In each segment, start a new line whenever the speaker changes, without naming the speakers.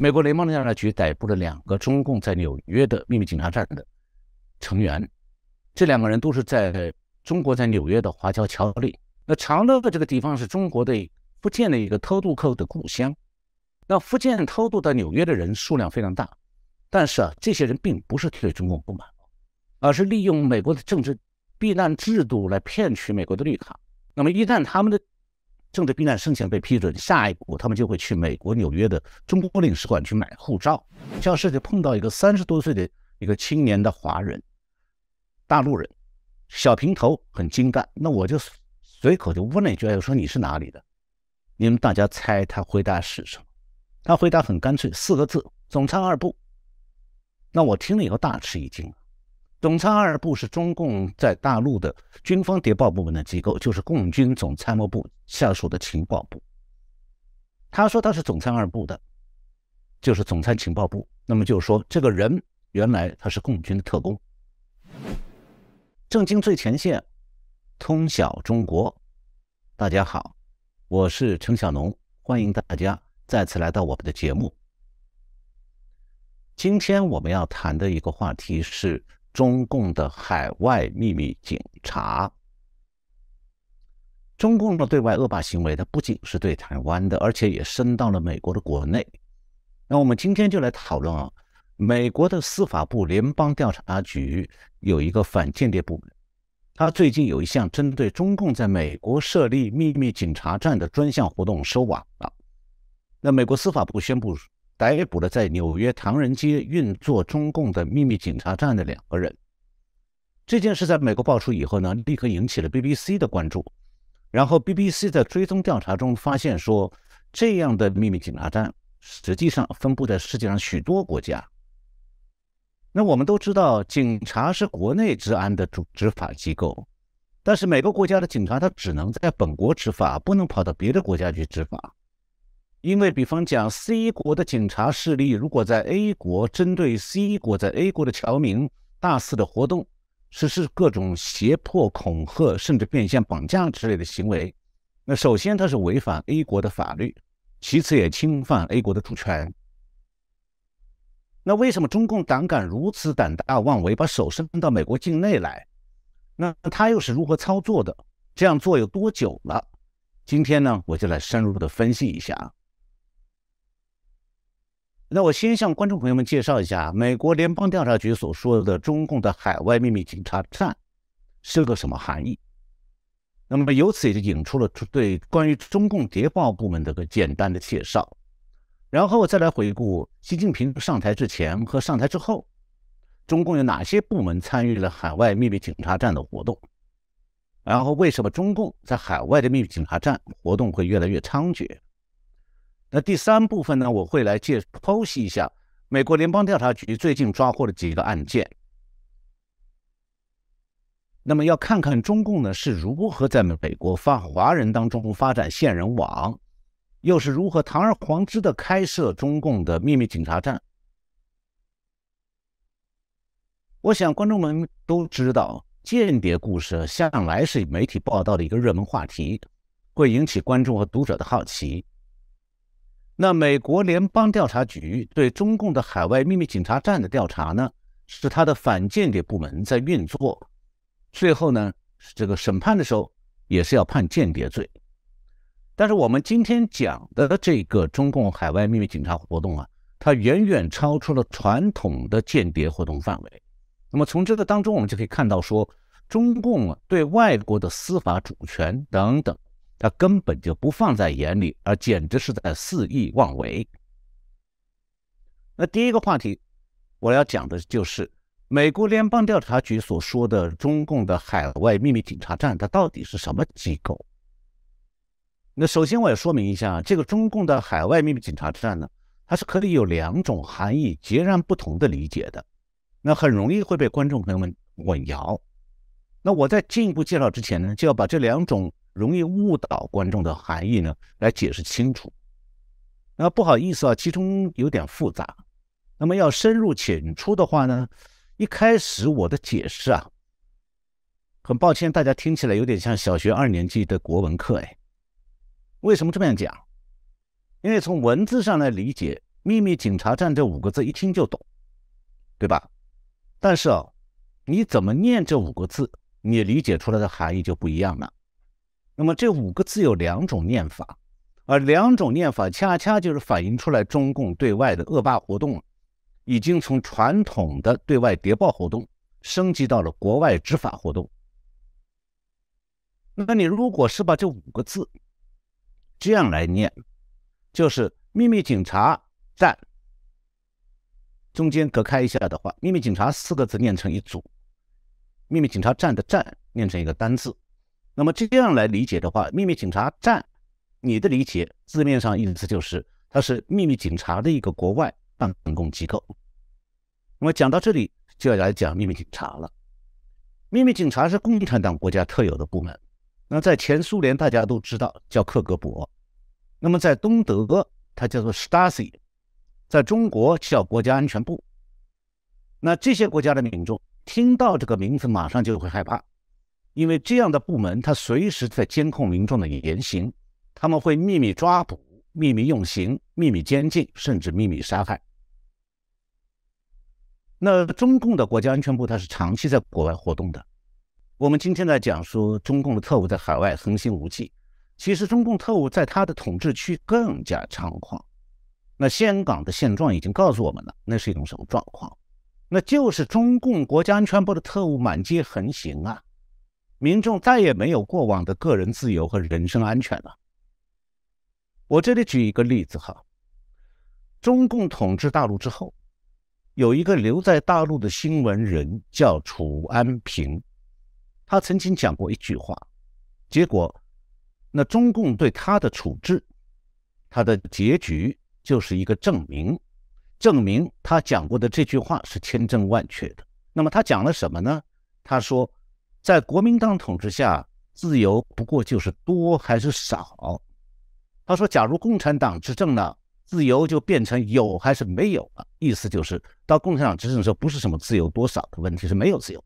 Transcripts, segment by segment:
美国联邦调查局逮捕了两个中共在纽约的秘密警察站的成员，这两个人都是在中国在纽约的华侨侨里。那长乐这个地方是中国的福建的一个偷渡客的故乡。那福建偷渡到纽约的人数量非常大，但是啊，这些人并不是对中共不满，而是利用美国的政治避难制度来骗取美国的绿卡。那么一旦他们的政治避难申请被批准，下一步他们就会去美国纽约的中国领事馆去买护照。教室就碰到一个三十多岁的一个青年的华人，大陆人，小平头，很精干。那我就随口就问了一句：“我说你是哪里的？”你们大家猜他回答是什么？他回答很干脆，四个字：总参二部。那我听了以后大吃一惊。总参二部是中共在大陆的军方谍报部门的机构，就是共军总参谋部下属的情报部。他说他是总参二部的，就是总参情报部。那么就是说，这个人原来他是共军的特工。正经最前线，通晓中国。大家好，我是陈小农，欢迎大家再次来到我们的节目。今天我们要谈的一个话题是。中共的海外秘密警察，中共的对外恶霸行为，它不仅是对台湾的，而且也伸到了美国的国内。那我们今天就来讨论啊，美国的司法部联邦调查局有一个反间谍部门，他最近有一项针对中共在美国设立秘密警察站的专项活动收网了。那美国司法部宣布。逮捕了在纽约唐人街运作中共的秘密警察站的两个人。这件事在美国爆出以后呢，立刻引起了 BBC 的关注。然后 BBC 在追踪调查中发现说，这样的秘密警察站实际上分布在世界上许多国家。那我们都知道，警察是国内治安的主执法机构，但是每个国家的警察他只能在本国执法，不能跑到别的国家去执法。因为，比方讲，C 国的警察势力如果在 A 国针对 C 国在 A 国的侨民大肆的活动，实施各种胁迫、恐吓，甚至变相绑架之类的行为，那首先它是违反 A 国的法律，其次也侵犯 A 国的主权。那为什么中共胆敢如此胆大妄为，把手伸到美国境内来？那他又是如何操作的？这样做有多久了？今天呢，我就来深入的分析一下。那我先向观众朋友们介绍一下，美国联邦调查局所说的中共的海外秘密警察站是个什么含义。那么由此也就引出了对关于中共谍报部门的个简单的介绍，然后再来回顾习近平上台之前和上台之后，中共有哪些部门参与了海外秘密警察站的活动，然后为什么中共在海外的秘密警察站活动会越来越猖獗。那第三部分呢，我会来介剖析一下美国联邦调查局最近抓获的几个案件。那么要看看中共呢是如何在美国发华人当中发展线人网，又是如何堂而皇之的开设中共的秘密警察站。我想观众们都知道，间谍故事向来是媒体报道的一个热门话题，会引起观众和读者的好奇。那美国联邦调查局对中共的海外秘密警察站的调查呢，是他的反间谍部门在运作。最后呢，这个审判的时候也是要判间谍罪。但是我们今天讲的这个中共海外秘密警察活动啊，它远远超出了传统的间谍活动范围。那么从这个当中，我们就可以看到说，中共对外国的司法主权等等。他根本就不放在眼里，而简直是在肆意妄为。那第一个话题，我要讲的就是美国联邦调查局所说的中共的海外秘密警察站，它到底是什么机构？那首先我要说明一下，这个中共的海外秘密警察站呢，它是可以有两种含义截然不同的理解的，那很容易会被观众朋友们混淆。那我在进一步介绍之前呢，就要把这两种。容易误导观众的含义呢，来解释清楚。那不好意思啊，其中有点复杂。那么要深入浅出的话呢，一开始我的解释啊，很抱歉，大家听起来有点像小学二年级的国文课哎。为什么这么样讲？因为从文字上来理解，秘密警察站”这五个字一听就懂，对吧？但是啊，你怎么念这五个字，你理解出来的含义就不一样了。那么这五个字有两种念法，而两种念法恰恰就是反映出来中共对外的恶霸活动，已经从传统的对外谍报活动升级到了国外执法活动。那你如果是把这五个字这样来念，就是“秘密警察站”。中间隔开一下的话，“秘密警察”四个字念成一组，“秘密警察站”的“站”念成一个单字。那么这样来理解的话，“秘密警察站”，你的理解字面上意思就是它是秘密警察的一个国外办公机构。那么讲到这里就要来讲秘密警察了。秘密警察是共产党国家特有的部门。那在前苏联大家都知道叫克格勃，那么在东德它叫做 Stasi。在中国叫国家安全部，那这些国家的民众听到这个名字，马上就会害怕，因为这样的部门，它随时在监控民众的言行，他们会秘密抓捕、秘密用刑、秘密监禁，甚至秘密杀害。那中共的国家安全部，它是长期在国外活动的。我们今天在讲说中共的特务在海外横行无忌，其实中共特务在他的统治区更加猖狂。那香港的现状已经告诉我们了，那是一种什么状况？那就是中共国家安全部的特务满街横行啊！民众再也没有过往的个人自由和人身安全了。我这里举一个例子哈，中共统治大陆之后，有一个留在大陆的新闻人叫楚安平，他曾经讲过一句话，结果那中共对他的处置，他的结局。就是一个证明，证明他讲过的这句话是千真万确的。那么他讲了什么呢？他说，在国民党统治下，自由不过就是多还是少。他说，假如共产党执政了，自由就变成有还是没有了。意思就是到共产党执政的时候，不是什么自由多少的问题，是没有自由。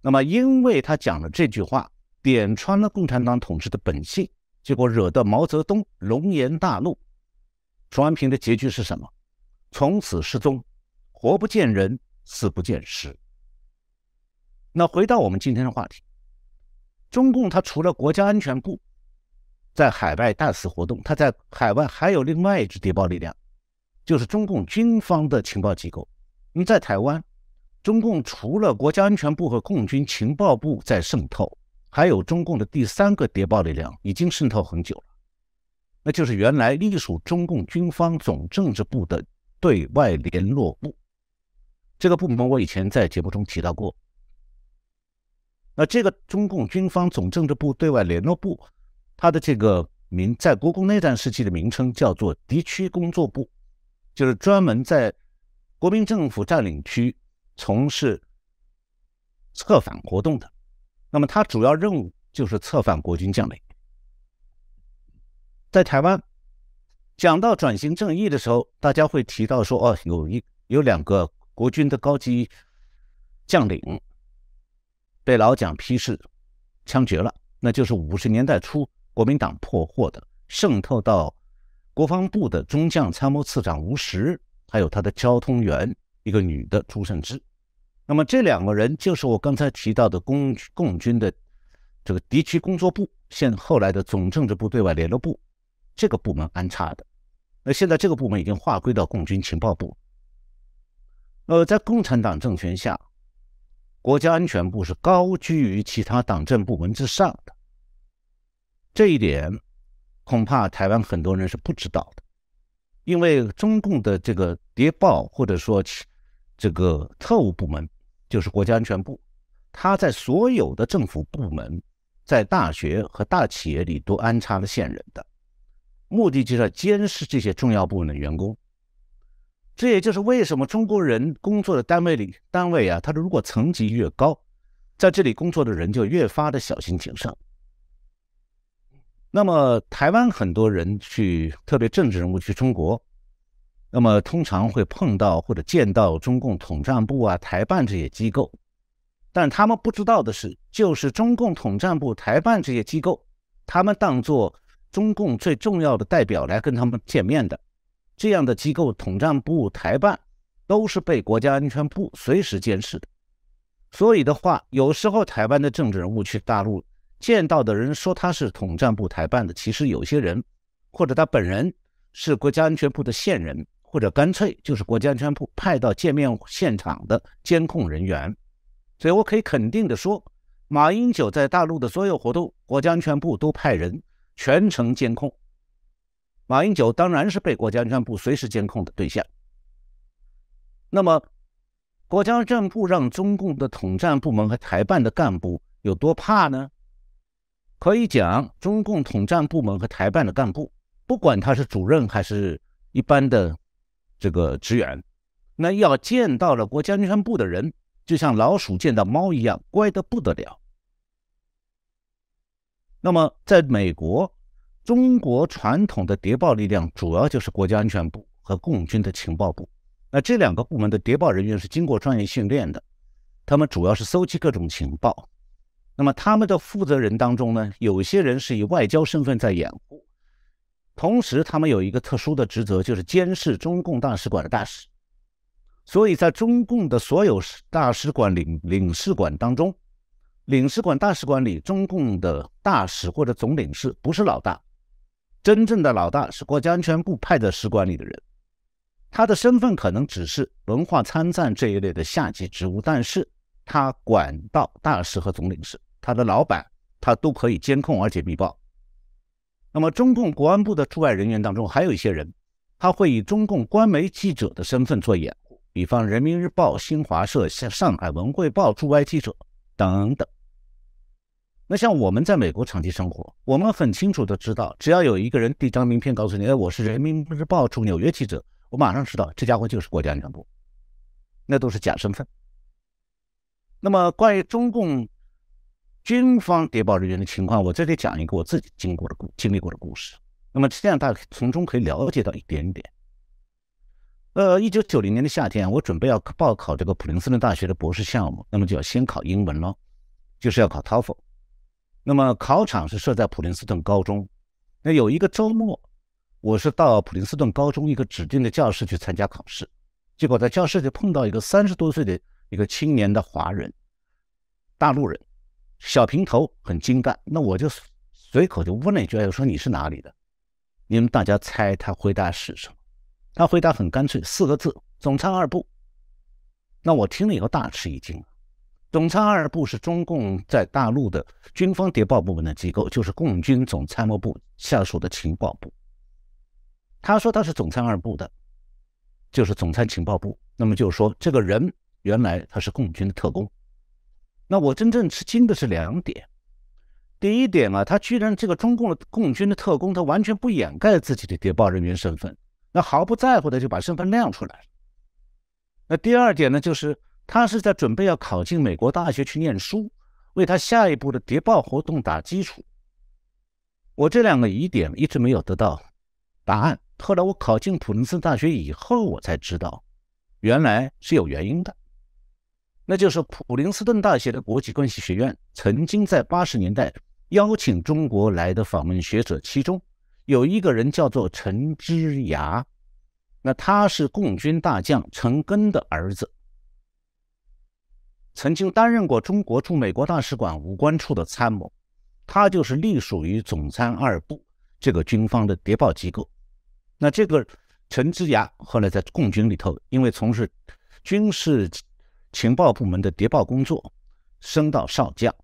那么，因为他讲了这句话，点穿了共产党统治的本性，结果惹得毛泽东龙颜大怒。楚安平的结局是什么？从此失踪，活不见人，死不见尸。那回到我们今天的话题，中共它除了国家安全部在海外大肆活动，它在海外还有另外一支谍报力量，就是中共军方的情报机构。你在台湾，中共除了国家安全部和共军情报部在渗透，还有中共的第三个谍报力量已经渗透很久了。那就是原来隶属中共军方总政治部的对外联络部，这个部门我以前在节目中提到过。那这个中共军方总政治部对外联络部，它的这个名在国共内战时期的名称叫做敌区工作部，就是专门在国民政府占领区从事策反活动的。那么它主要任务就是策反国军将领。在台湾讲到转型正义的时候，大家会提到说：“哦，有一有两个国军的高级将领被老蒋批示枪决了，那就是五十年代初国民党破获的，渗透到国防部的中将参谋次长吴石，还有他的交通员一个女的朱胜之。那么这两个人就是我刚才提到的共共军的这个敌区工作部，现后来的总政治部对外联络部。”这个部门安插的，那现在这个部门已经划归到共军情报部。呃，在共产党政权下，国家安全部是高居于其他党政部门之上的。这一点恐怕台湾很多人是不知道的，因为中共的这个谍报或者说这个特务部门，就是国家安全部，他在所有的政府部门、在大学和大企业里都安插了线人的。目的就是要监视这些重要部门的员工，这也就是为什么中国人工作的单位里单位啊，他的如果层级越高，在这里工作的人就越发的小心谨慎。那么台湾很多人去，特别政治人物去中国，那么通常会碰到或者见到中共统战部啊、台办这些机构，但他们不知道的是，就是中共统战部、台办这些机构，他们当做。中共最重要的代表来跟他们见面的，这样的机构，统战部、台办都是被国家安全部随时监视的。所以的话，有时候台湾的政治人物去大陆见到的人说他是统战部台办的，其实有些人或者他本人是国家安全部的线人，或者干脆就是国家安全部派到见面现场的监控人员。所以我可以肯定的说，马英九在大陆的所有活动，国家安全部都派人全程监控。马英九当然是被国家安全部随时监控的对象。那么，国家安全部让中共的统战部门和台办的干部有多怕呢？可以讲，中共统战部门和台办的干部，不管他是主任还是一般的这个职员，那要见到了国家安全部的人，就像老鼠见到猫一样，乖得不得了。那么，在美国。中国传统的谍报力量主要就是国家安全部和共军的情报部。那这两个部门的谍报人员是经过专业训练的，他们主要是搜集各种情报。那么他们的负责人当中呢，有些人是以外交身份在掩护，同时他们有一个特殊的职责，就是监视中共大使馆的大使。所以在中共的所有大使馆、领领事馆当中，领事馆、大使馆里，中共的大使或者总领事不是老大。真正的老大是国家安全部派的使馆里的人，他的身份可能只是文化参赞这一类的下级职务，但是他管到大使和总领事，他的老板他都可以监控而且密报。那么中共国安部的驻外人员当中，还有一些人，他会以中共官媒记者的身份做掩护，比方人民日报、新华社、像上海文汇报驻外记者等等。那像我们在美国长期生活，我们很清楚的知道，只要有一个人递张名片告诉你，哎，我是人民日报驻纽约记者，我马上知道这家伙就是国家安全部，那都是假身份。那么关于中共军方谍报人员的情况，我这里讲一个我自己经过的故经历过的故事。那么这样大家从中可以了解到一点点。呃，一九九零年的夏天，我准备要报考这个普林斯顿大学的博士项目，那么就要先考英文了，就是要考 TOEFL。那么考场是设在普林斯顿高中。那有一个周末，我是到普林斯顿高中一个指定的教室去参加考试。结果在教室里碰到一个三十多岁的一个青年的华人，大陆人，小平头，很精干。那我就随口就问了一句：“我说你是哪里的？”你们大家猜他回答是什么？他回答很干脆，四个字：“总参二部。”那我听了以后大吃一惊。总参二部是中共在大陆的军方谍报部门的机构，就是共军总参谋部下属的情报部。他说他是总参二部的，就是总参情报部。那么就是说，这个人原来他是共军的特工。那我真正吃惊的是两点：第一点啊，他居然这个中共的共军的特工，他完全不掩盖自己的谍报人员身份，那毫不在乎的就把身份亮出来。那第二点呢，就是。他是在准备要考进美国大学去念书，为他下一步的谍报活动打基础。我这两个疑点一直没有得到答案。后来我考进普林斯顿大学以后，我才知道，原来是有原因的。那就是普林斯顿大学的国际关系学院曾经在八十年代邀请中国来的访问学者，其中有一个人叫做陈之牙，那他是共军大将陈赓的儿子。曾经担任过中国驻美国大使馆武官处的参谋，他就是隶属于总参二部这个军方的谍报机构。那这个陈之牙后来在共军里头，因为从事军事情报部门的谍报工作，升到少将。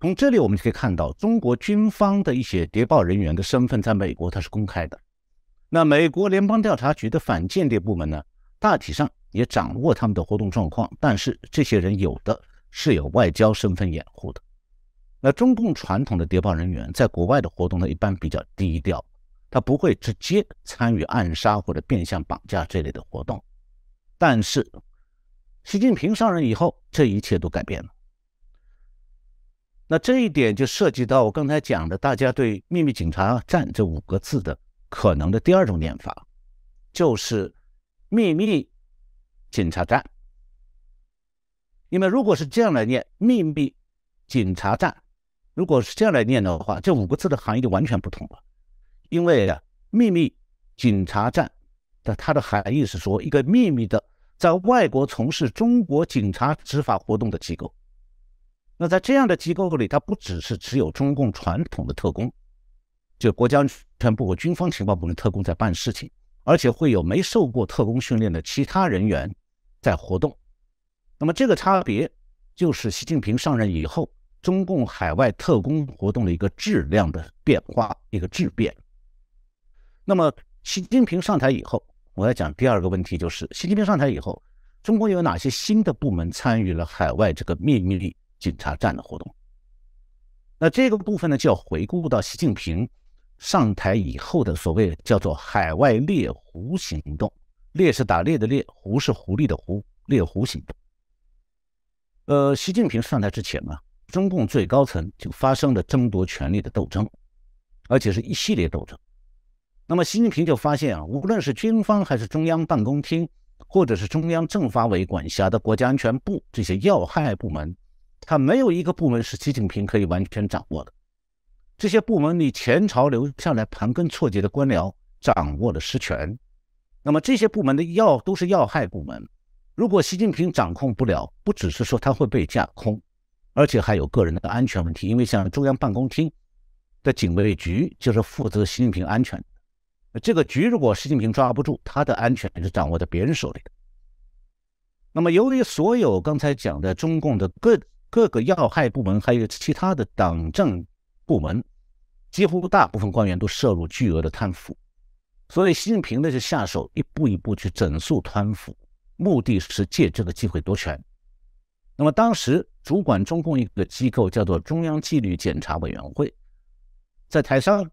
从这里我们就可以看到，中国军方的一些谍报人员的身份在美国它是公开的。那美国联邦调查局的反间谍部门呢，大体上。也掌握他们的活动状况，但是这些人有的是有外交身份掩护的。那中共传统的谍报人员在国外的活动呢，一般比较低调，他不会直接参与暗杀或者变相绑架这类的活动。但是习近平上任以后，这一切都改变了。那这一点就涉及到我刚才讲的，大家对“秘密警察站”这五个字的可能的第二种念法，就是秘密。检查站，因为如果是这样来念“秘密警察站”，如果是这样来念的话，这五个字的含义就完全不同了。因为啊，秘密警察站的它的含义是说，一个秘密的在外国从事中国警察执法活动的机构。那在这样的机构里，它不只是只有中共传统的特工，就国家安全部和军方情报部门特工在办事情，而且会有没受过特工训练的其他人员在活动。那么这个差别就是习近平上任以后，中共海外特工活动的一个质量的变化，一个质变。那么习近平上台以后，我要讲第二个问题，就是习近平上台以后，中国有哪些新的部门参与了海外这个秘密警察站的活动？那这个部分呢，就要回顾到习近平上台以后的所谓叫做“海外猎狐行动”，猎是打猎的猎，狐是狐狸的狐，猎狐行动。呃，习近平上台之前呢，中共最高层就发生了争夺权力的斗争，而且是一系列斗争。那么习近平就发现啊，无论是军方还是中央办公厅，或者是中央政法委管辖的国家安全部这些要害部门，他没有一个部门是习近平可以完全掌握的。这些部门里前朝留下来盘根错节的官僚掌握了实权。那么这些部门的要都是要害部门，如果习近平掌控不了，不只是说他会被架空，而且还有个人的安全问题。因为像中央办公厅的警卫局就是负责习近平安全。这个局如果习近平抓不住，他的安全是掌握在别人手里的。那么，由于所有刚才讲的中共的各各个要害部门，还有其他的党政部门，几乎大部分官员都涉入巨额的贪腐，所以习近平呢就下手一步一步去整肃贪腐，目的是借这个机会夺权。那么，当时主管中共一个机构叫做中央纪律检查委员会，在台上。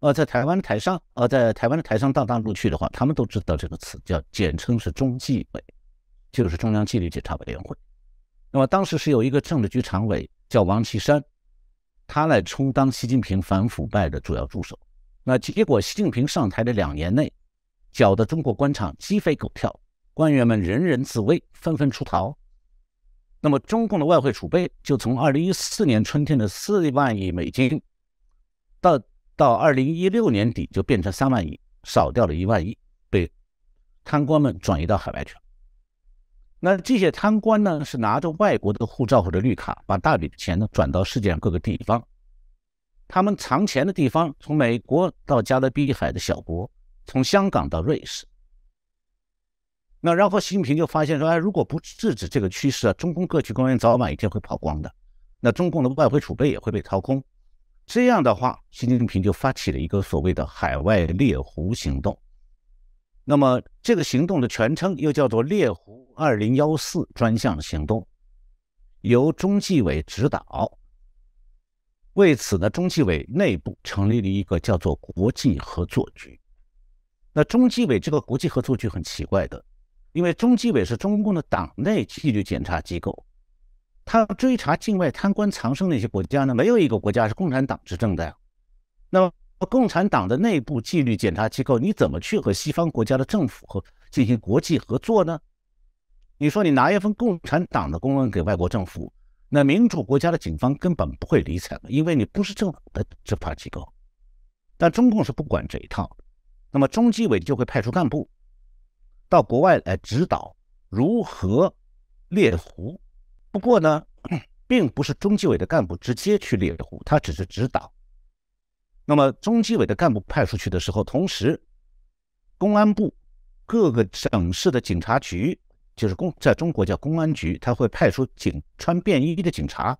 呃，在台湾台上，呃，在台湾的台上到大陆去的话，他们都知道这个词，叫简称是中纪委，就是中央纪律检查委员会。那么当时是有一个政治局常委叫王岐山，他来充当习近平反腐败的主要助手。那结果习近平上台的两年内，搅得中国官场鸡飞狗跳，官员们人人自危，纷纷出逃。那么中共的外汇储备就从二零一四年春天的四万亿美金到。到二零一六年底就变成三万亿，少掉了一万亿，被贪官们转移到海外去了。那这些贪官呢，是拿着外国的护照或者绿卡，把大笔的钱呢转到世界上各个地方。他们藏钱的地方，从美国到加勒比海的小国，从香港到瑞士。那然后习近平就发现说，哎，如果不制止这个趋势啊，中共各级官员早晚一天会跑光的，那中共的外汇储备也会被掏空。这样的话，习近平就发起了一个所谓的海外猎狐行动。那么，这个行动的全称又叫做“猎狐二零幺四专项行动”，由中纪委指导。为此呢，中纪委内部成立了一个叫做国际合作局。那中纪委这个国际合作局很奇怪的，因为中纪委是中共的党内纪律检查机构。他追查境外贪官藏身那些国家呢？没有一个国家是共产党执政的呀。那么，共产党的内部纪律检查机构，你怎么去和西方国家的政府和进行国际合作呢？你说你拿一份共产党的公文给外国政府，那民主国家的警方根本不会理睬的，因为你不是政府的执法机构。但中共是不管这一套，那么中纪委就会派出干部到国外来指导如何猎狐。不过呢，并不是中纪委的干部直接去猎狐，他只是指导。那么中纪委的干部派出去的时候，同时公安部各个省市的警察局，就是公在中国叫公安局，他会派出警穿便衣的警察，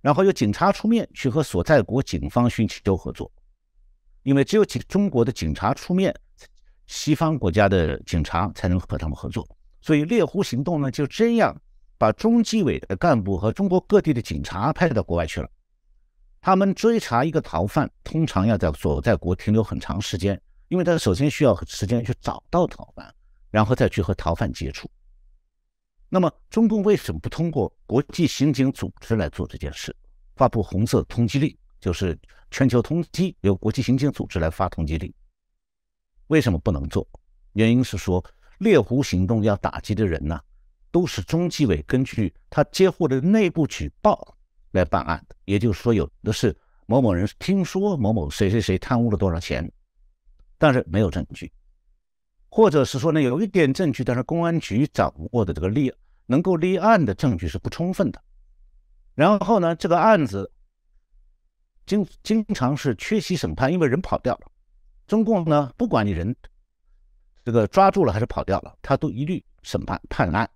然后由警察出面去和所在国警方寻求合作。因为只有警中国的警察出面，西方国家的警察才能和他们合作。所以猎狐行动呢，就这样。把中纪委的干部和中国各地的警察派到国外去了。他们追查一个逃犯，通常要在所在国停留很长时间，因为他首先需要时间去找到逃犯，然后再去和逃犯接触。那么，中共为什么不通过国际刑警组织来做这件事？发布红色通缉令，就是全球通缉，由国际刑警组织来发通缉令。为什么不能做？原因是说，猎狐行动要打击的人呢？都是中纪委根据他接获的内部举报来办案的，也就是说，有的是某某人听说某某谁谁谁贪污了多少钱，但是没有证据，或者是说呢，有一点证据，但是公安局掌握的这个立能够立案的证据是不充分的。然后呢，这个案子经经常是缺席审判，因为人跑掉了。中共呢，不管你人这个抓住了还是跑掉了，他都一律审判判案，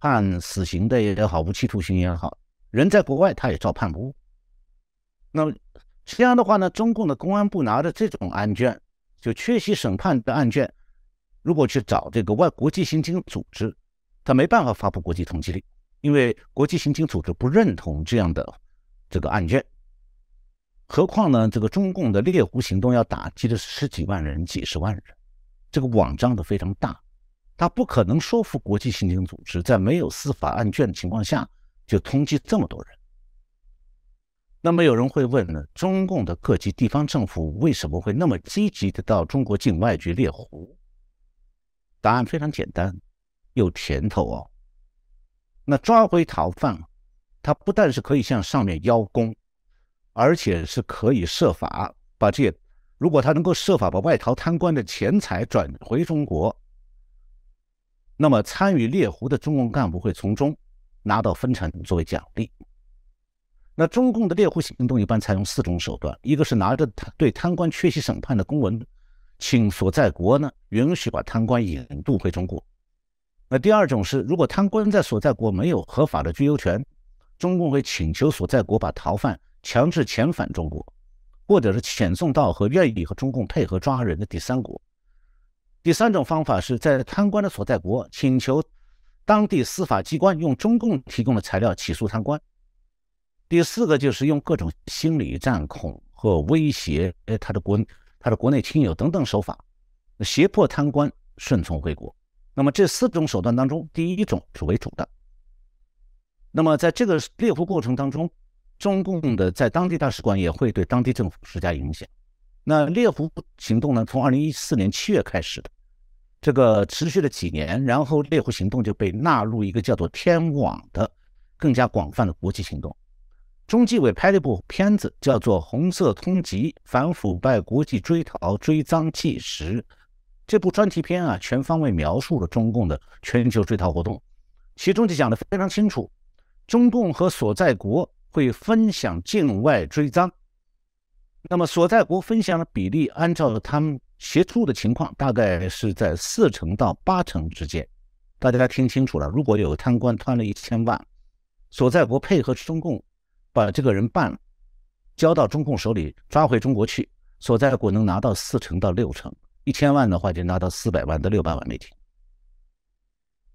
判死刑的也好，无期徒刑也好，人在国外他也照判不误。那么这样的话呢，中共的公安部拿着这种案卷，就缺席审判的案卷，如果去找这个外国际刑警组织，他没办法发布国际通缉令，因为国际刑警组织不认同这样的这个案卷。何况呢？这个中共的猎狐行动要打击的十几万人、几十万人，这个网张的非常大，他不可能说服国际刑警组织在没有司法案卷的情况下就通缉这么多人。那么有人会问呢？中共的各级地方政府为什么会那么积极的到中国境外去猎狐？答案非常简单，有甜头哦。那抓回逃犯，他不但是可以向上面邀功。而且是可以设法把这，如果他能够设法把外逃贪官的钱财转回中国，那么参与猎狐的中共干部会从中拿到分成作为奖励。那中共的猎狐行动一般采用四种手段：一个是拿着对贪官缺席审判的公文，请所在国呢允许把贪官引渡回中国；那第二种是，如果贪官在所在国没有合法的居留权，中共会请求所在国把逃犯。强制遣返中国，或者是遣送到和愿意和中共配合抓人的第三国。第三种方法是在贪官的所在国请求当地司法机关用中共提供的材料起诉贪官。第四个就是用各种心理战恐和威胁，哎，他的国他的国内亲友等等手法，胁迫贪官顺从回国。那么这四种手段当中，第一种是为主的。那么在这个猎狐过程当中。中共的在当地大使馆也会对当地政府施加影响。那猎狐行动呢？从二零一四年七月开始的，这个持续了几年，然后猎狐行动就被纳入一个叫做“天网”的更加广泛的国际行动。中纪委拍了一部片子，叫做《红色通缉：反腐败国际追逃追赃纪实》。这部专题片啊，全方位描述了中共的全球追逃活动，其中就讲得非常清楚，中共和所在国。会分享境外追赃，那么所在国分享的比例，按照他们协助的情况，大概是在四成到八成之间。大家听清楚了，如果有贪官贪了一千万，所在国配合中共把这个人办了，交到中共手里，抓回中国去，所在国能拿到四成到六成，一千万的话就拿到四百万到六百万美金。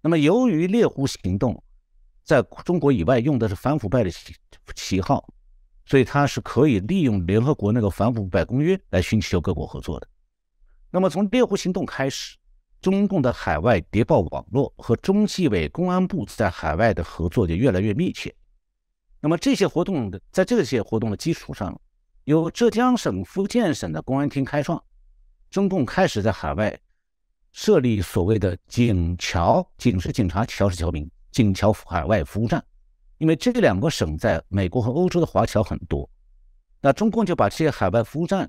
那么由于猎狐行动。在中国以外用的是反腐败的旗旗号，所以它是可以利用联合国那个反腐败公约来寻求各国合作的。那么从猎狐行动开始，中共的海外谍报网络和中纪委公安部在海外的合作就越来越密切。那么这些活动的在这些活动的基础上，由浙江省、福建省的公安厅开创，中共开始在海外设立所谓的警侨，警是警察，侨是侨民。警侨海外服务站，因为这两个省在美国和欧洲的华侨很多，那中共就把这些海外服务站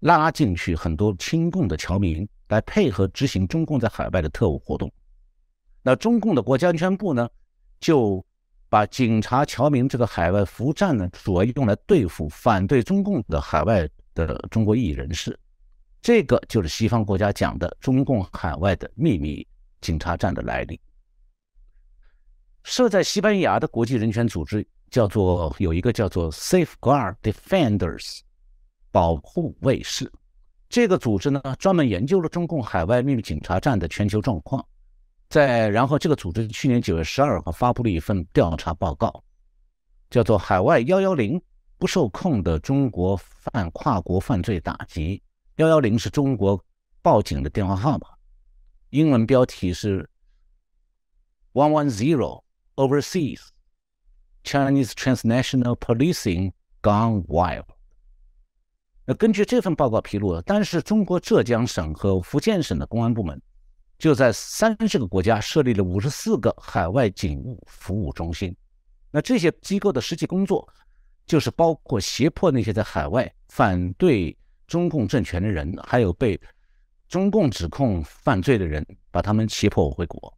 拉进去很多亲共的侨民来配合执行中共在海外的特务活动。那中共的国家安全部呢，就把警察侨民这个海外服务站呢，主要用来对付反对中共的海外的中国异议人士。这个就是西方国家讲的中共海外的秘密警察站的来历。设在西班牙的国际人权组织叫做有一个叫做 Safeguard Defenders，保护卫士。这个组织呢，专门研究了中共海外秘密警察站的全球状况。在然后，这个组织去年九月十二号发布了一份调查报告，叫做《海外幺幺零不受控的中国犯跨国犯罪打击》。幺幺零是中国报警的电话号码，英文标题是 One One Zero。Overseas, Chinese transnational policing gone wild。那根据这份报告披露，但是中国浙江省和福建省的公安部门就在三十个国家设立了五十四个海外警务服务中心。那这些机构的实际工作就是包括胁迫那些在海外反对中共政权的人，还有被中共指控犯罪的人，把他们胁迫回国。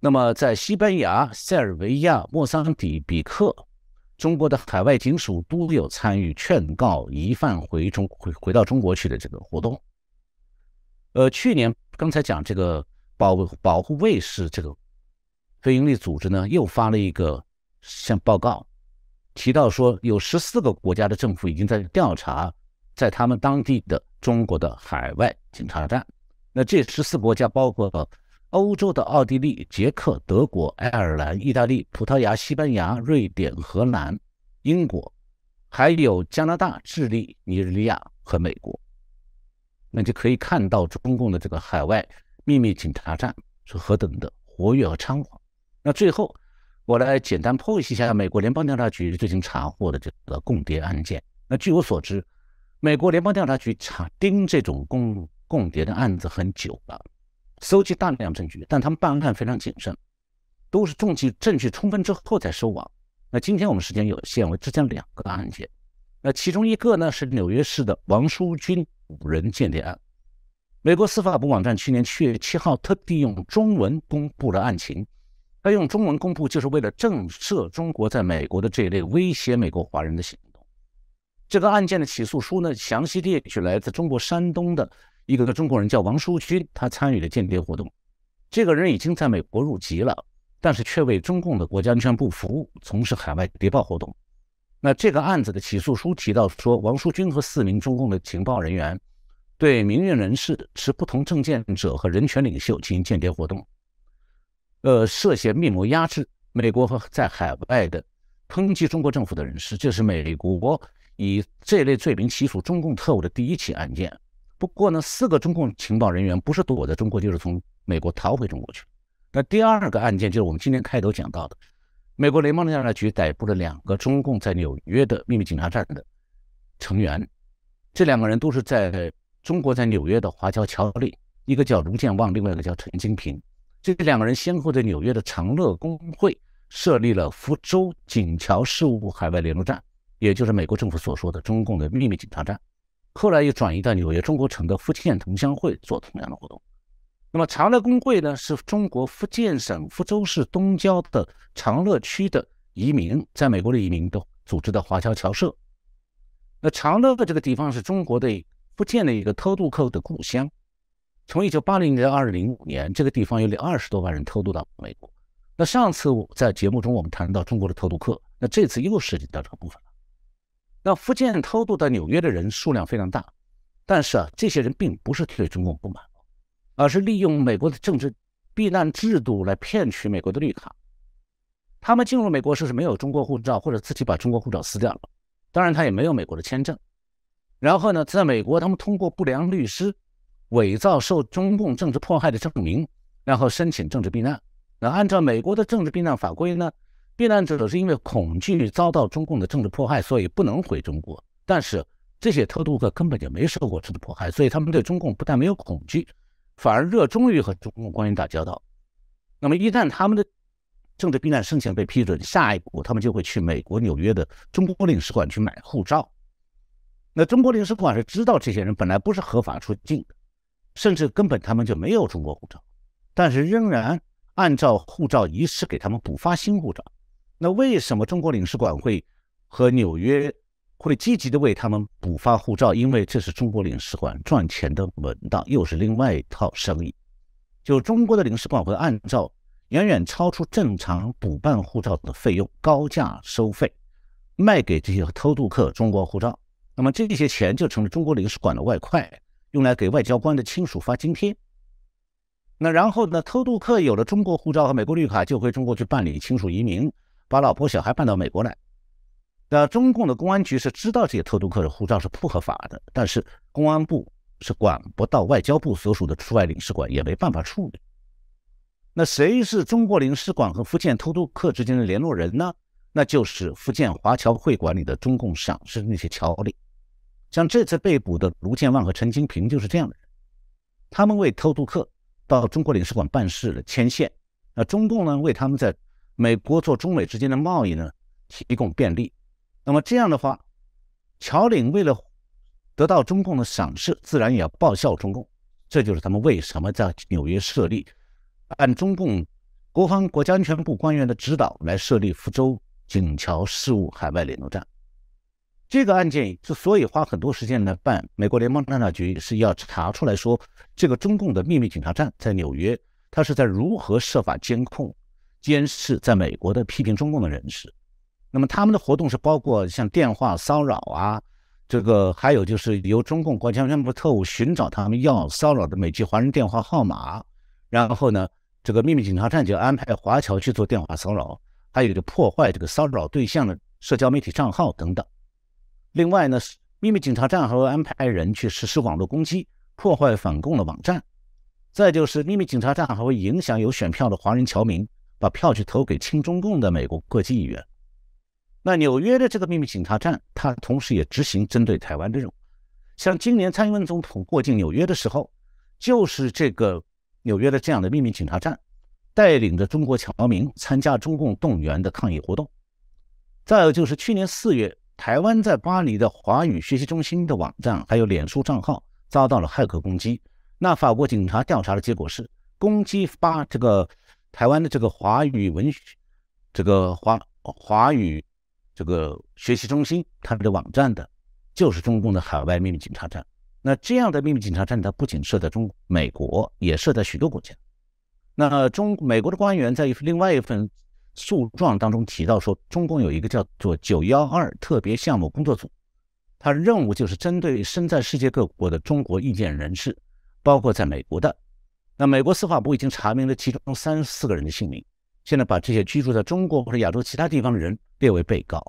那么，在西班牙、塞尔维亚、莫桑比克，中国的海外警署都有参与劝告疑犯回中回回到中国去的这个活动。呃，去年刚才讲这个保保护卫士这个非营利组织呢，又发了一个像报告，提到说有十四个国家的政府已经在调查在他们当地的中国的海外警察站。那这十四国家包括。欧洲的奥地利、捷克、德国、爱尔兰、意大利、葡萄牙、西班牙、瑞典、荷兰、英国，还有加拿大、智利、尼日利亚和美国，那就可以看到中共的这个海外秘密警察站是何等的活跃和猖狂。那最后，我来简单剖析一下美国联邦调查局最近查获的这个共谍案件。那据我所知，美国联邦调查局查盯这种共共谍的案子很久了。搜集大量证据，但他们办案非常谨慎，都是证据证据充分之后才收网。那今天我们时间有限，我只讲两个案件。那其中一个呢是纽约市的王书军五人间谍案。美国司法部网站去年七月七号特地用中文公布了案情。他用中文公布就是为了震慑中国在美国的这一类威胁美国华人的行动。这个案件的起诉书呢，详细列举来自中国山东的。一个中国人叫王书军，他参与了间谍活动。这个人已经在美国入籍了，但是却为中共的国家安全部服务，从事海外谍报活动。那这个案子的起诉书提到说，王书军和四名中共的情报人员对名人人士、持不同政见者和人权领袖进行间谍活动，呃，涉嫌密谋压制美国和在海外的抨击中国政府的人士。这是美国以这类罪名起诉中共特务的第一起案件。不过呢，四个中共情报人员不是躲在中国，就是从美国逃回中国去。那第二个案件就是我们今天开头讲到的，美国联邦调查局逮捕了两个中共在纽约的秘密警察站的成员。这两个人都是在中国在纽约的华侨侨领，一个叫卢建旺，另外一个叫陈金平。这两个人先后在纽约的长乐工会设立了福州警桥事务部海外联络站，也就是美国政府所说的中共的秘密警察站。后来又转移到纽约中国城的福建同乡会做同样的活动。那么长乐工会呢，是中国福建省福州市东郊的长乐区的移民，在美国的移民都组织的华侨侨社。那长乐的这个地方是中国的福建的一个偷渡客的故乡。从一九八零年到二零零五年，这个地方有二十多万人偷渡到美国。那上次在节目中我们谈到中国的偷渡客，那这次又涉及到这个部分了。那福建偷渡到纽约的人数量非常大，但是啊，这些人并不是对中共不满，而是利用美国的政治避难制度来骗取美国的绿卡。他们进入美国时是没有中国护照，或者自己把中国护照撕掉了，当然他也没有美国的签证。然后呢，在美国他们通过不良律师伪造受中共政治迫害的证明，然后申请政治避难。那按照美国的政治避难法规呢？避难者是因为恐惧遭到中共的政治迫害，所以不能回中国。但是这些偷渡客根本就没受过政治迫害，所以他们对中共不但没有恐惧，反而热衷于和中共官员打交道。那么一旦他们的政治避难申请被批准，下一步他们就会去美国纽约的中国领事馆去买护照。那中国领事馆是知道这些人本来不是合法出境的，甚至根本他们就没有中国护照，但是仍然按照护照仪式给他们补发新护照。那为什么中国领事馆会和纽约会积极的为他们补发护照？因为这是中国领事馆赚钱的门道，又是另外一套生意。就中国的领事馆会按照远远超出正常补办护照的费用高价收费，卖给这些偷渡客中国护照。那么这些钱就成了中国领事馆的外快，用来给外交官的亲属发津贴。那然后呢，偷渡客有了中国护照和美国绿卡，就回中国去办理亲属移民。把老婆小孩办到美国来，那中共的公安局是知道这些偷渡客的护照是不合法的，但是公安部是管不到外交部所属的驻外领事馆，也没办法处理。那谁是中国领事馆和福建偷渡客之间的联络人呢？那就是福建华侨会馆里的中共赏识那些侨领，像这次被捕的卢建旺和陈金平就是这样的人，他们为偷渡客到中国领事馆办事的牵线，那中共呢为他们在。美国做中美之间的贸易呢，提供便利。那么这样的话，乔岭为了得到中共的赏识，自然也要报效中共。这就是他们为什么在纽约设立，按中共国防国家安全部官员的指导来设立福州警桥事务海外联络站。这个案件之所以花很多时间来办，美国联邦调查局是要查出来说，这个中共的秘密警察站在纽约，他是在如何设法监控、监视在美国的批评中共的人士。那么他们的活动是包括像电话骚扰啊，这个还有就是由中共国家安全部特务寻找他们要骚扰的美籍华人电话号码，然后呢，这个秘密警察站就安排华侨去做电话骚扰，还有就破坏这个骚扰对象的社交媒体账号等等。另外呢，秘密警察站还会安排人去实施网络攻击，破坏反共的网站。再就是秘密警察站还会影响有选票的华人侨民，把票去投给亲中共的美国各级议员。那纽约的这个秘密警察站，它同时也执行针对台湾的任务。像今年蔡英文总统过境纽约的时候，就是这个纽约的这样的秘密警察站，带领着中国侨民参加中共动员的抗议活动。再有就是去年四月。台湾在巴黎的华语学习中心的网站还有脸书账号遭到了骇客攻击。那法国警察调查的结果是，攻击巴这个台湾的这个华语文学这个华华语这个学习中心它的网站的，就是中共的海外秘密警察站。那这样的秘密警察站，它不仅设在中美国，也设在许多国家。那中美国的官员在另外一份。诉状当中提到说，中共有一个叫做“九幺二”特别项目工作组，它的任务就是针对身在世界各国的中国意见人士，包括在美国的。那美国司法部已经查明了其中三十四个人的姓名，现在把这些居住在中国或者亚洲其他地方的人列为被告。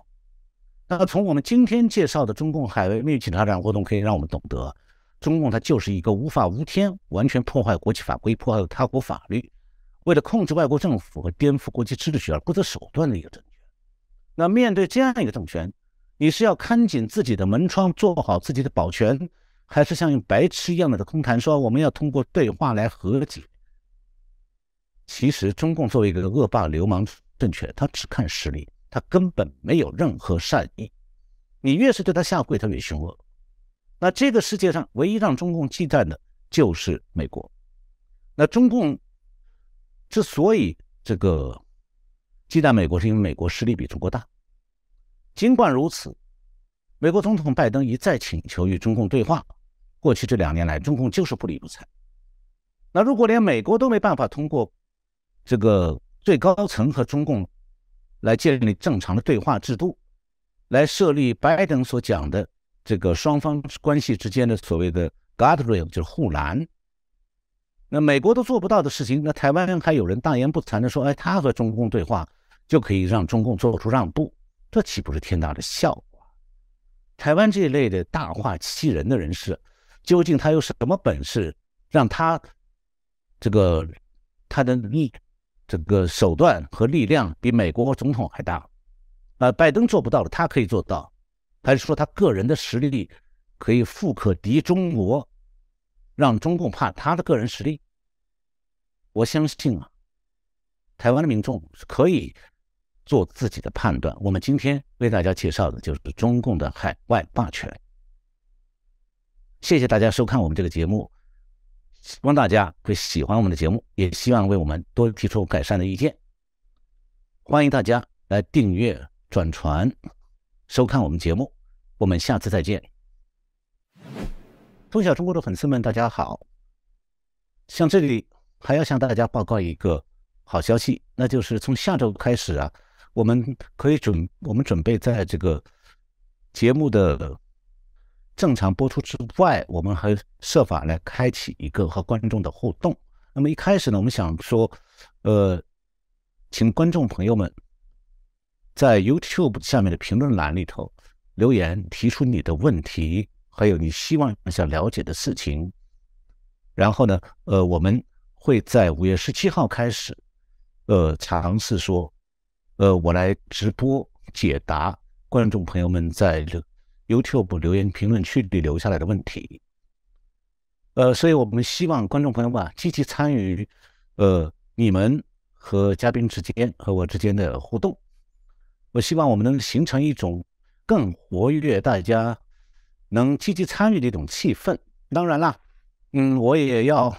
那从我们今天介绍的中共海外秘密警察站活动，可以让我们懂得，中共它就是一个无法无天、完全破坏国际法规、破坏他国法律。为了控制外国政府和颠覆国际秩序而不择手段的一个政权，那面对这样一个政权，你是要看紧自己的门窗，做好自己的保全，还是像白痴一样的空谈说我们要通过对话来和解？其实，中共作为一个恶霸流氓政权，他只看实力，他根本没有任何善意。你越是对他下跪，他越凶恶。那这个世界上唯一让中共忌惮的就是美国。那中共。之所以这个忌惮美国，是因为美国实力比中国大。尽管如此，美国总统拜登一再请求与中共对话，过去这两年来，中共就是不理不睬。那如果连美国都没办法通过这个最高层和中共来建立正常的对话制度，来设立拜登所讲的这个双方关系之间的所谓的 guardrail，就是护栏。那美国都做不到的事情，那台湾还有人大言不惭的说：“哎，他和中共对话就可以让中共做出让步，这岂不是天大的笑话？”台湾这一类的大话欺人的人士，究竟他有什么本事，让他这个他的力这个手段和力量比美国总统还大？啊，拜登做不到的，他可以做到，还是说他个人的实力可以富可敌中国？让中共怕他的个人实力，我相信啊，台湾的民众是可以做自己的判断。我们今天为大家介绍的就是中共的海外霸权。谢谢大家收看我们这个节目，希望大家会喜欢我们的节目，也希望为我们多提出改善的意见。欢迎大家来订阅、转传、收看我们节目。我们下次再见。中小中国的粉丝们，大家好！像这里还要向大家报告一个好消息，那就是从下周开始啊，我们可以准我们准备在这个节目的正常播出之外，我们还设法来开启一个和观众的互动。那么一开始呢，我们想说，呃，请观众朋友们在 YouTube 下面的评论栏里头留言，提出你的问题。还有你希望想了解的事情，然后呢，呃，我们会在五月十七号开始，呃，尝试说，呃，我来直播解答观众朋友们在 YouTube 留言评论区里留下来的问题。呃，所以我们希望观众朋友们积极参与，呃，你们和嘉宾之间和我之间的互动。我希望我们能形成一种更活跃大家。能积极参与的一种气氛。当然啦，嗯，我也要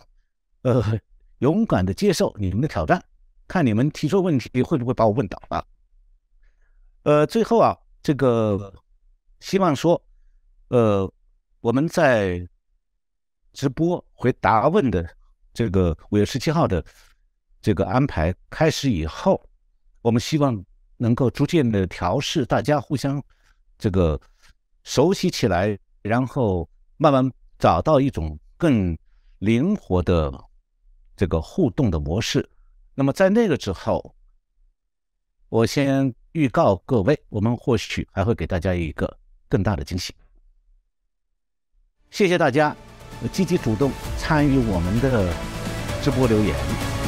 呃勇敢的接受你们的挑战，看你们提出问题会不会把我问倒啊。呃，最后啊，这个希望说，呃，我们在直播回答问的这个五月十七号的这个安排开始以后，我们希望能够逐渐的调试，大家互相这个熟悉起来，然后慢慢找到一种更灵活的这个互动的模式。那么在那个之后，我先。预告各位，我们或许还会给大家一个更大的惊喜。谢谢大家积极主动参与我们的直播留言。